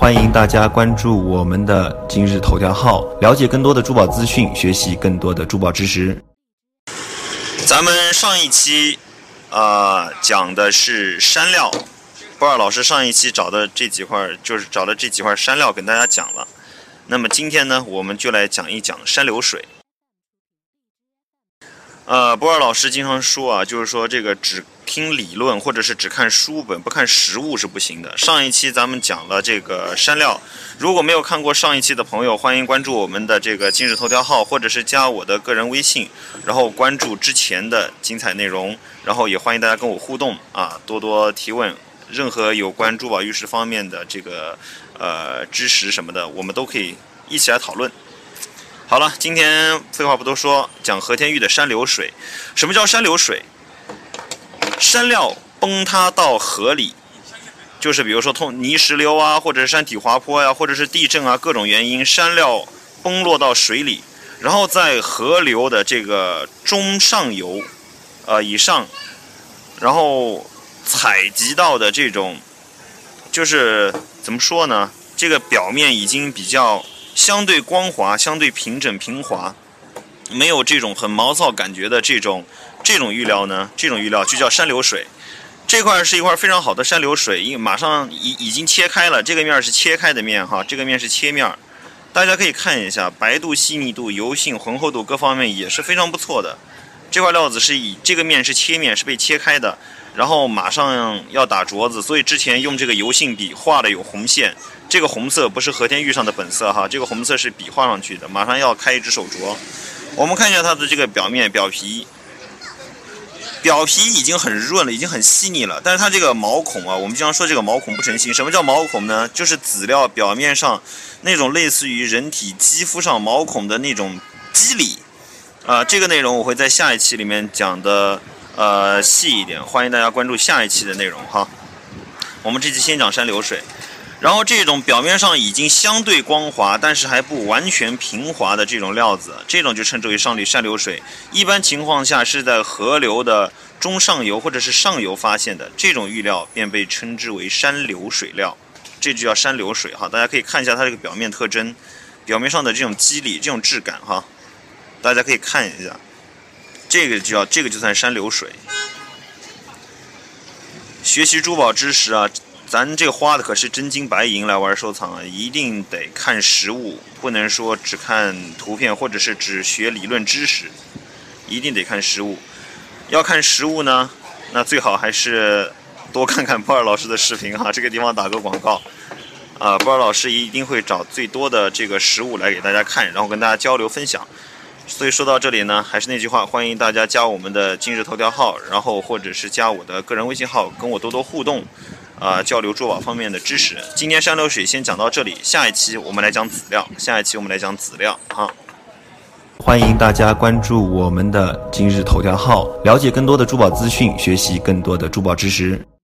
欢迎大家关注我们的今日头条号，了解更多的珠宝资讯，学习更多的珠宝知识。咱们上一期，啊，讲的是山料，波尔老师上一期找的这几块，就是找的这几块山料跟大家讲了。那么今天呢，我们就来讲一讲山流水。呃，博尔老师经常说啊，就是说这个只听理论或者是只看书本不看实物是不行的。上一期咱们讲了这个山料，如果没有看过上一期的朋友，欢迎关注我们的这个今日头条号，或者是加我的个人微信，然后关注之前的精彩内容，然后也欢迎大家跟我互动啊，多多提问，任何有关珠宝玉石方面的这个呃知识什么的，我们都可以一起来讨论。好了，今天废话不多说，讲和田玉的山流水。什么叫山流水？山料崩塌到河里，就是比如说通泥石流啊，或者是山体滑坡呀，或者是地震啊，各种原因，山料崩落到水里，然后在河流的这个中上游，呃以上，然后采集到的这种，就是怎么说呢？这个表面已经比较。相对光滑、相对平整平滑，没有这种很毛躁感觉的这种这种玉料呢？这种玉料就叫山流水。这块是一块非常好的山流水，因为马上已已经切开了，这个面是切开的面哈，这个面是切面。大家可以看一下，白度、细腻度、油性、浑厚度各方面也是非常不错的。这块料子是以这个面是切面，是被切开的，然后马上要打镯子，所以之前用这个油性笔画的有红线。这个红色不是和田玉上的本色哈，这个红色是笔画上去的。马上要开一只手镯，我们看一下它的这个表面表皮，表皮已经很润了，已经很细腻了。但是它这个毛孔啊，我们经常说这个毛孔不成形。什么叫毛孔呢？就是籽料表面上那种类似于人体肌肤上毛孔的那种肌理啊。这个内容我会在下一期里面讲的呃细一点，欢迎大家关注下一期的内容哈。我们这期先讲山流水。然后这种表面上已经相对光滑，但是还不完全平滑的这种料子，这种就称之为上里山流水。一般情况下是在河流的中上游或者是上游发现的这种玉料，便被称之为山流水料。这就叫山流水哈。大家可以看一下它这个表面特征，表面上的这种肌理、这种质感哈。大家可以看一下，这个就叫这个就算山流水。学习珠宝知识啊。咱这花的可是真金白银来玩收藏啊，一定得看实物，不能说只看图片或者是只学理论知识，一定得看实物。要看实物呢，那最好还是多看看波尔老师的视频哈。这个地方打个广告，啊，波尔老师一定会找最多的这个实物来给大家看，然后跟大家交流分享。所以说到这里呢，还是那句话，欢迎大家加我们的今日头条号，然后或者是加我的个人微信号，跟我多多互动。啊，交流珠宝方面的知识。今天山流水先讲到这里，下一期我们来讲籽料。下一期我们来讲籽料啊！欢迎大家关注我们的今日头条号，了解更多的珠宝资讯，学习更多的珠宝知识。